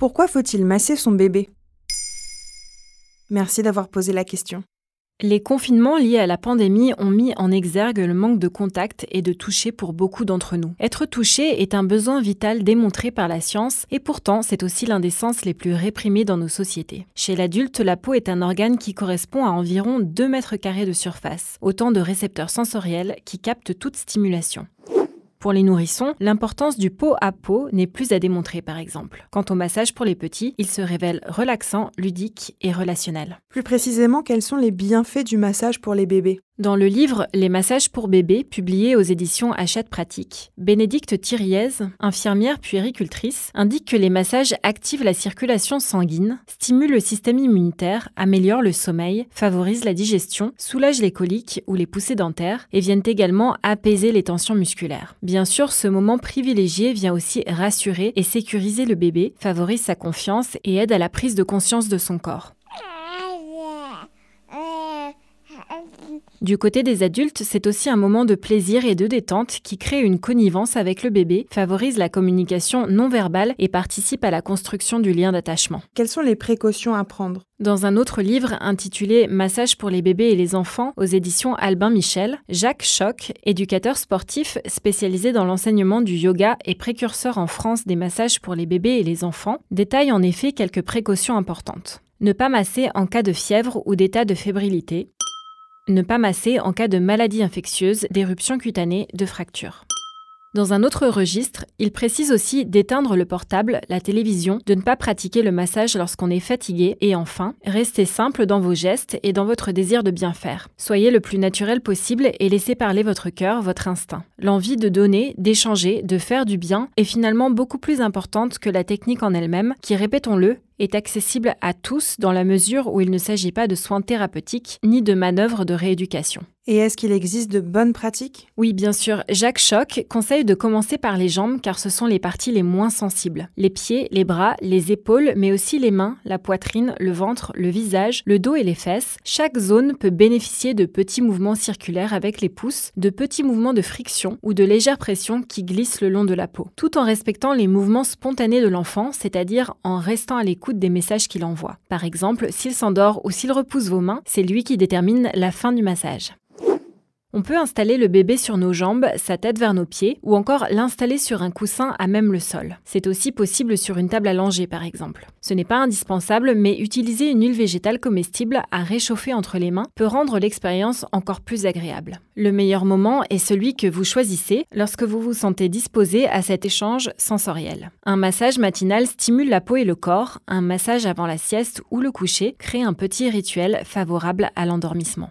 Pourquoi faut-il masser son bébé? Merci d'avoir posé la question. Les confinements liés à la pandémie ont mis en exergue le manque de contact et de toucher pour beaucoup d'entre nous. Être touché est un besoin vital démontré par la science et pourtant c'est aussi l'un des sens les plus réprimés dans nos sociétés. Chez l'adulte, la peau est un organe qui correspond à environ 2 mètres carrés de surface, autant de récepteurs sensoriels qui captent toute stimulation. Pour les nourrissons, l'importance du pot à pot n'est plus à démontrer par exemple. Quant au massage pour les petits, il se révèle relaxant, ludique et relationnel. Plus précisément, quels sont les bienfaits du massage pour les bébés? Dans le livre Les massages pour bébés, publié aux éditions Hachette Pratique, Bénédicte Thiriez, infirmière puéricultrice, indique que les massages activent la circulation sanguine, stimulent le système immunitaire, améliorent le sommeil, favorisent la digestion, soulagent les coliques ou les poussées dentaires et viennent également apaiser les tensions musculaires. Bien sûr, ce moment privilégié vient aussi rassurer et sécuriser le bébé, favorise sa confiance et aide à la prise de conscience de son corps. Du côté des adultes, c'est aussi un moment de plaisir et de détente qui crée une connivence avec le bébé, favorise la communication non verbale et participe à la construction du lien d'attachement. Quelles sont les précautions à prendre? Dans un autre livre intitulé Massage pour les bébés et les enfants aux éditions Albin Michel, Jacques Choc, éducateur sportif spécialisé dans l'enseignement du yoga et précurseur en France des massages pour les bébés et les enfants, détaille en effet quelques précautions importantes. Ne pas masser en cas de fièvre ou d'état de fébrilité, ne pas masser en cas de maladie infectieuse, d'éruption cutanée, de fracture. Dans un autre registre, il précise aussi d'éteindre le portable, la télévision, de ne pas pratiquer le massage lorsqu'on est fatigué et enfin, restez simple dans vos gestes et dans votre désir de bien faire. Soyez le plus naturel possible et laissez parler votre cœur, votre instinct. L'envie de donner, d'échanger, de faire du bien est finalement beaucoup plus importante que la technique en elle-même qui, répétons-le, est accessible à tous dans la mesure où il ne s'agit pas de soins thérapeutiques ni de manœuvres de rééducation. Et est-ce qu'il existe de bonnes pratiques? Oui, bien sûr. Jacques Choc conseille de commencer par les jambes car ce sont les parties les moins sensibles. Les pieds, les bras, les épaules, mais aussi les mains, la poitrine, le ventre, le visage, le dos et les fesses. Chaque zone peut bénéficier de petits mouvements circulaires avec les pouces, de petits mouvements de friction ou de légère pression qui glissent le long de la peau, tout en respectant les mouvements spontanés de l'enfant, c'est-à-dire en restant à l'écoute des messages qu'il envoie. Par exemple, s'il s'endort ou s'il repousse vos mains, c'est lui qui détermine la fin du massage. On peut installer le bébé sur nos jambes, sa tête vers nos pieds, ou encore l'installer sur un coussin à même le sol. C'est aussi possible sur une table allongée par exemple. Ce n'est pas indispensable, mais utiliser une huile végétale comestible à réchauffer entre les mains peut rendre l'expérience encore plus agréable. Le meilleur moment est celui que vous choisissez lorsque vous vous sentez disposé à cet échange sensoriel. Un massage matinal stimule la peau et le corps, un massage avant la sieste ou le coucher crée un petit rituel favorable à l'endormissement.